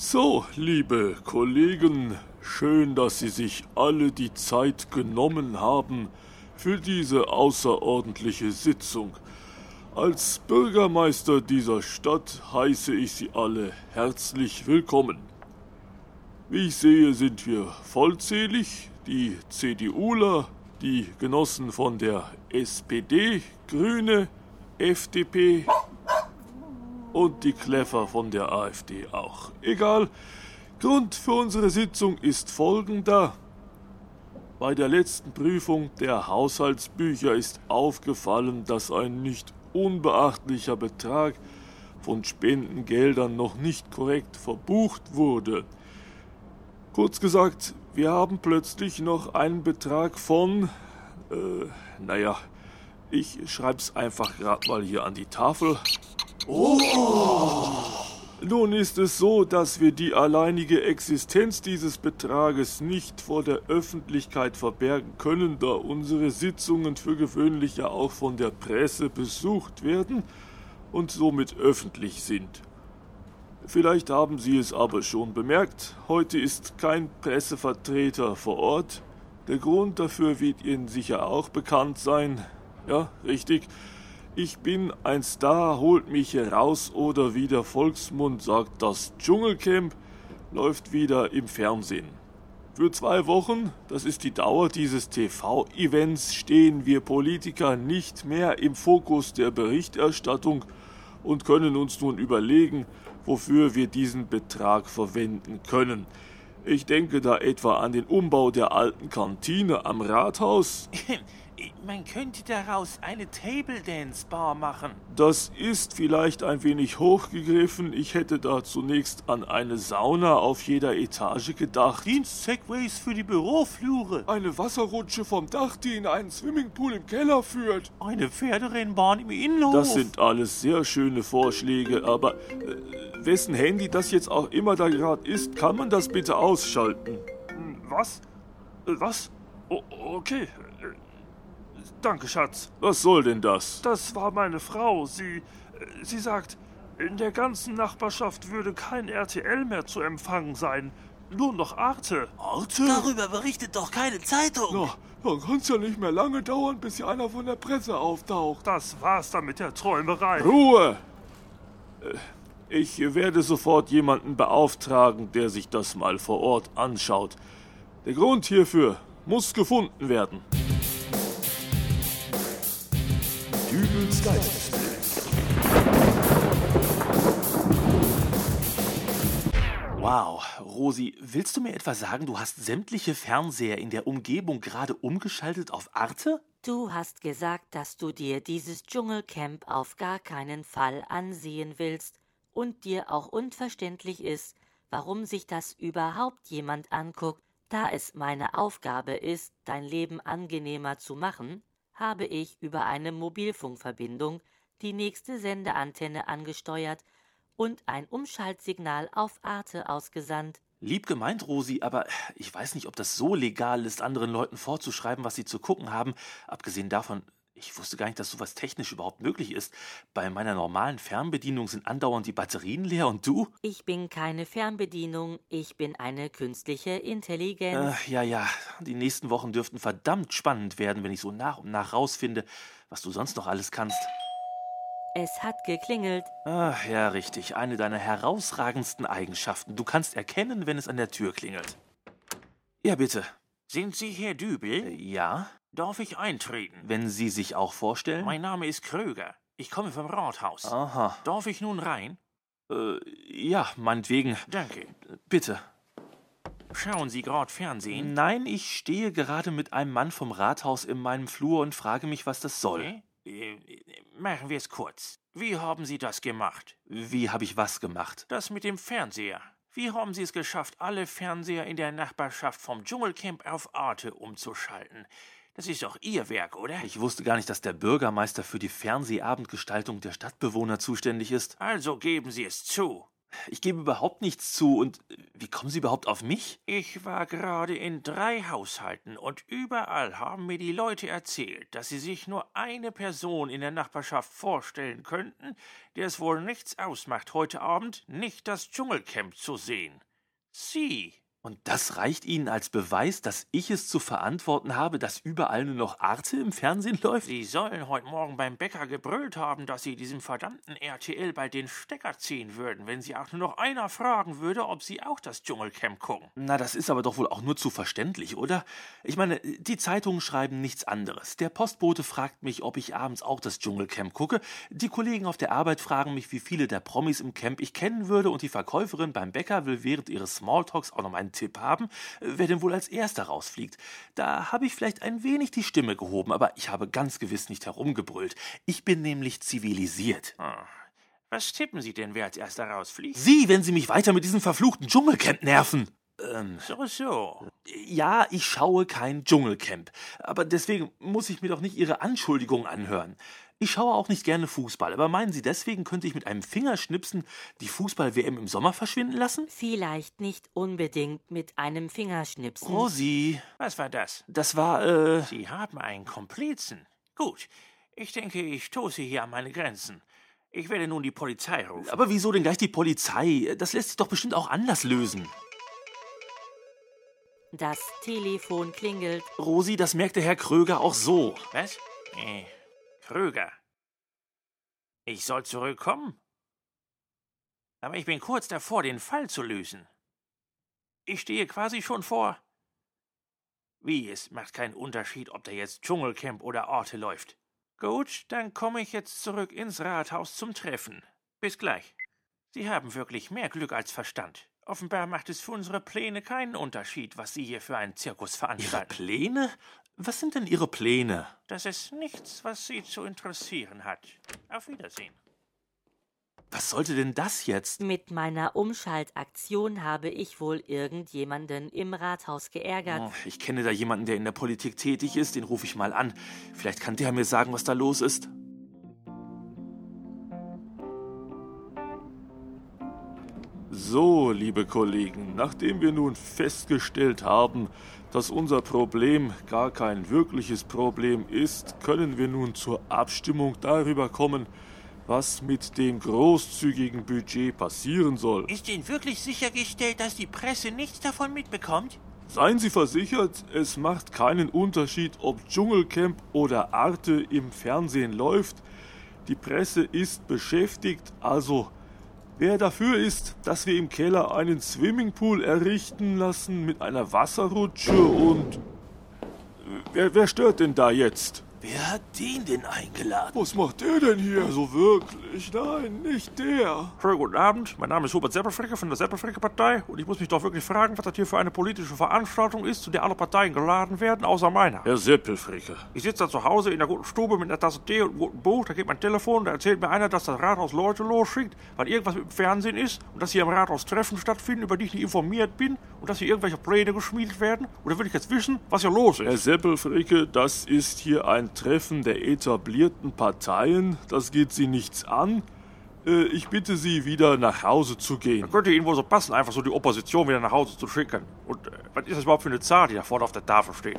So, liebe Kollegen, schön, dass Sie sich alle die Zeit genommen haben für diese außerordentliche Sitzung. Als Bürgermeister dieser Stadt heiße ich Sie alle herzlich willkommen. Wie ich sehe, sind wir vollzählig, die CDUler, die Genossen von der SPD, Grüne, FDP und die Kleffer von der AfD auch. Egal, Grund für unsere Sitzung ist folgender. Bei der letzten Prüfung der Haushaltsbücher ist aufgefallen, dass ein nicht unbeachtlicher Betrag von Spendengeldern noch nicht korrekt verbucht wurde. Kurz gesagt, wir haben plötzlich noch einen Betrag von, äh, naja, ich schreib's einfach gerade mal hier an die Tafel. Oh! Nun ist es so, dass wir die alleinige Existenz dieses Betrages nicht vor der Öffentlichkeit verbergen können, da unsere Sitzungen für gewöhnlich ja auch von der Presse besucht werden und somit öffentlich sind. Vielleicht haben Sie es aber schon bemerkt, heute ist kein Pressevertreter vor Ort. Der Grund dafür wird Ihnen sicher auch bekannt sein. Ja, richtig. Ich bin ein Star, holt mich heraus oder wie der Volksmund sagt, das Dschungelcamp läuft wieder im Fernsehen. Für zwei Wochen, das ist die Dauer dieses TV-Events, stehen wir Politiker nicht mehr im Fokus der Berichterstattung und können uns nun überlegen, wofür wir diesen Betrag verwenden können. Ich denke da etwa an den Umbau der alten Kantine am Rathaus. Man könnte daraus eine Table Dance Bar machen. Das ist vielleicht ein wenig hochgegriffen. Ich hätte da zunächst an eine Sauna auf jeder Etage gedacht. Dienst-Segways für die Büroflure. Eine Wasserrutsche vom Dach, die in einen Swimmingpool im Keller führt. Eine Pferderennbahn im Innenhof. Das sind alles sehr schöne Vorschläge, aber äh, wessen Handy das jetzt auch immer da gerade ist, kann man das bitte ausschalten? Hm, Was? Äh, Was? O okay. Danke, Schatz. Was soll denn das? Das war meine Frau. Sie. äh, Sie sagt, in der ganzen Nachbarschaft würde kein RTL mehr zu empfangen sein. Nur noch Arte. Arte? Darüber berichtet doch keine Zeitung. Na, dann kann es ja nicht mehr lange dauern, bis hier einer von der Presse auftaucht. Das war's dann mit der Träumerei. Ruhe! Äh, Ich werde sofort jemanden beauftragen, der sich das mal vor Ort anschaut. Der Grund hierfür muss gefunden werden. Dübels Geistesblitz. Wow, Rosi, willst du mir etwa sagen, du hast sämtliche Fernseher in der Umgebung gerade umgeschaltet auf Arte? Du hast gesagt, dass du dir dieses Dschungelcamp auf gar keinen Fall ansehen willst und dir auch unverständlich ist, warum sich das überhaupt jemand anguckt. Da es meine Aufgabe ist, dein Leben angenehmer zu machen, habe ich über eine Mobilfunkverbindung die nächste Sendeantenne angesteuert und ein Umschaltsignal auf Arte ausgesandt. Lieb gemeint, Rosi, aber ich weiß nicht, ob das so legal ist, anderen Leuten vorzuschreiben, was sie zu gucken haben. Abgesehen davon, ich wusste gar nicht, dass sowas technisch überhaupt möglich ist. Bei meiner normalen Fernbedienung sind andauernd die Batterien leer und du? Ich bin keine Fernbedienung, ich bin eine künstliche Intelligenz. Äh, ja, ja, die nächsten Wochen dürften verdammt spannend werden, wenn ich so nach und nach rausfinde, was du sonst noch alles kannst. Es hat geklingelt. Ach, ja, richtig. Eine deiner herausragendsten Eigenschaften. Du kannst erkennen, wenn es an der Tür klingelt. Ja, bitte. Sind Sie Herr Äh, Dübel? ja? Darf ich eintreten? Wenn Sie sich auch vorstellen? Mein Name ist Kröger. Ich komme vom Rathaus. Aha. Darf ich nun rein? Äh, ja, meinetwegen. Danke. Bitte. Schauen Sie gerade Fernsehen? Nein, ich stehe gerade mit einem Mann vom Rathaus in meinem Flur und frage mich, was das soll. Äh, äh, machen wir es kurz. Wie haben Sie das gemacht? Wie habe ich was gemacht? Das mit dem Fernseher. Wie haben Sie es geschafft, alle Fernseher in der Nachbarschaft vom Dschungelcamp auf Arte umzuschalten? Das ist doch Ihr Werk, oder? Ich wusste gar nicht, dass der Bürgermeister für die Fernsehabendgestaltung der Stadtbewohner zuständig ist. Also geben Sie es zu. Ich gebe überhaupt nichts zu. Und wie kommen Sie überhaupt auf mich? Ich war gerade in drei Haushalten und überall haben mir die Leute erzählt, dass sie sich nur eine Person in der Nachbarschaft vorstellen könnten, der es wohl nichts ausmacht, heute Abend nicht das Dschungelcamp zu sehen. Sie. Und das reicht Ihnen als Beweis, dass ich es zu verantworten habe, dass überall nur noch Arte im Fernsehen läuft? Sie sollen heute Morgen beim Bäcker gebrüllt haben, dass Sie diesem verdammten RTL bald den Stecker ziehen würden, wenn Sie auch nur noch einer fragen würde, ob Sie auch das Dschungelcamp gucken. Na, das ist aber doch wohl auch nur zu verständlich, oder? Ich meine, die Zeitungen schreiben nichts anderes. Der Postbote fragt mich, ob ich abends auch das Dschungelcamp gucke. Die Kollegen auf der Arbeit fragen mich, wie viele der Promis im Camp ich kennen würde. Und die Verkäuferin beim Bäcker will während ihres Smalltalks auch noch meinen Tipp haben, wer denn wohl als erster rausfliegt. Da habe ich vielleicht ein wenig die Stimme gehoben, aber ich habe ganz gewiss nicht herumgebrüllt. Ich bin nämlich zivilisiert. Ah. Was tippen Sie denn, wer als erster rausfliegt? Sie, wenn Sie mich weiter mit diesem verfluchten Dschungelcamp nerven. Ähm, So, so. ja, ich schaue kein Dschungelcamp. Aber deswegen muss ich mir doch nicht Ihre Anschuldigungen anhören. Ich schaue auch nicht gerne Fußball, aber meinen Sie, deswegen könnte ich mit einem Fingerschnipsen die Fußball-WM im Sommer verschwinden lassen? Vielleicht nicht unbedingt mit einem Fingerschnipsen. Rosi, Was war das? das war, äh. Sie haben einen Komplizen. Gut. Ich denke, ich stoße hier an meine Grenzen. Ich werde nun die Polizei rufen. Aber wieso denn gleich die Polizei? Das lässt sich doch bestimmt auch anders lösen. Das Telefon klingelt. Rosi, das merkte Herr Kröger auch so. Was? Äh, Kröger. Ich soll zurückkommen? Aber ich bin kurz davor, den Fall zu lösen. Ich stehe quasi schon vor. Wie, es macht keinen Unterschied, ob da jetzt Dschungelcamp oder Orte läuft. Gut, dann komme ich jetzt zurück ins Rathaus zum Treffen. Bis gleich. Sie haben wirklich mehr Glück als Verstand. Offenbar macht es für unsere Pläne keinen Unterschied, was Sie hier für einen Zirkus Ihre veranstalten. Pläne? Was sind denn Ihre Pläne? Das ist nichts, was Sie zu interessieren hat. Auf Wiedersehen. Was sollte denn das jetzt? Mit meiner Umschaltaktion habe ich wohl irgendjemanden im Rathaus geärgert. Oh, ich kenne da jemanden, der in der Politik tätig ist, den rufe ich mal an. Vielleicht kann der mir sagen, was da los ist. So, liebe Kollegen, nachdem wir nun festgestellt haben, dass unser Problem gar kein wirkliches Problem ist, können wir nun zur Abstimmung darüber kommen, was mit dem großzügigen Budget passieren soll. Ist Ihnen wirklich sichergestellt, dass die Presse nichts davon mitbekommt? Seien Sie versichert, es macht keinen Unterschied, ob Dschungelcamp oder Arte im Fernsehen läuft. Die Presse ist beschäftigt, also wer dafür ist, dass wir im Keller einen Swimmingpool errichten lassen mit einer Wasserrutsche und... Wer, wer stört denn da jetzt? Wer hat den denn eingeladen? Was macht der denn hier so wirklich? Nein, nicht der. Schönen guten Abend, mein Name ist Hubert Seppelfricke von der Seppelfricke-Partei und ich muss mich doch wirklich fragen, was das hier für eine politische Veranstaltung ist, zu der alle Parteien geladen werden, außer meiner. Herr Seppelfricke, Ich sitze da zu Hause in der guten Stube mit einer Tasse Tee und einem guten Buch, da geht mein Telefon, da erzählt mir einer, dass das Rathaus Leute losschickt, weil irgendwas mit dem Fernsehen ist und dass hier im Rathaus Treffen stattfinden, über die ich nicht informiert bin und dass hier irgendwelche Pläne geschmiedet werden. Und da will ich jetzt wissen, was hier los Herr ist. Seppelfricke, das ist hier ein Treffen der etablierten Parteien. Das geht Sie nichts an. Äh, Ich bitte Sie, wieder nach Hause zu gehen. Könnte Ihnen wohl so passen, einfach so die Opposition wieder nach Hause zu schicken. Und äh, was ist das überhaupt für eine Zahl, die da vorne auf der Tafel steht?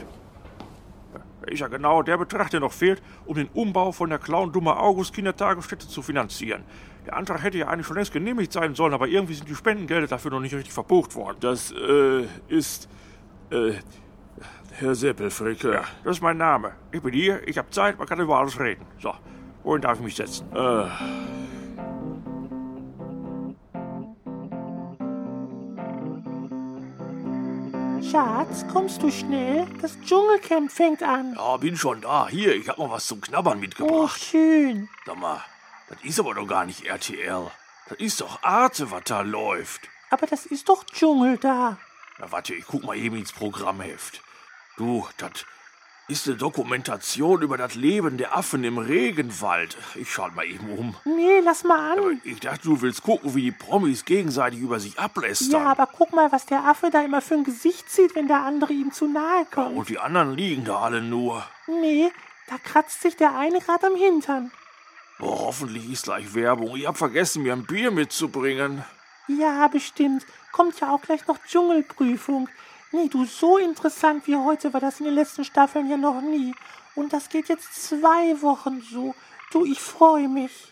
Da ist ja genau der Betrag, der noch fehlt, um den Umbau von der Clown-Dummer August-Kindertagesstätte zu finanzieren. Der Antrag hätte ja eigentlich schon längst genehmigt sein sollen, aber irgendwie sind die Spendengelder dafür noch nicht richtig verbucht worden. Das äh, ist. Äh, Herr Seppelfricke. Ja, das ist mein Name. Ich bin hier, ich habe Zeit, man kann über alles reden. So, wohin darf ich mich setzen? Äh, Schatz, kommst du schnell? Das Dschungelcamp fängt an. Ja, bin schon da. Hier, ich hab noch was zum Knabbern Oh, mitgebracht. schön. Sag mal, das ist aber doch gar nicht RTL. Das ist doch Arte, was da läuft. Aber das ist doch Dschungel da. Na warte, ich guck mal eben ins Programmheft. Du, das ist eine Dokumentation über das Leben der Affen im Regenwald. Ich schau mal eben um. Nee, lass mal Aber an. ich dachte, du willst gucken, wie die Promis gegenseitig über sich ablästern. Ja, aber guck mal, was der Affe da immer für ein Gesicht zieht, wenn der andere ihm zu nahe kommt. Und die anderen liegen da alle nur. Nee, da kratzt sich der eine gerade am Hintern. Boah, hoffentlich ist gleich Werbung. Ich hab vergessen, mir ein Bier mitzubringen. Ja, bestimmt. Kommt ja auch gleich noch Dschungelprüfung. Nee, du, so interessant wie heute war das in den letzten Staffeln ja noch nie. Und das geht jetzt zwei Wochen so. Du, ich freue mich.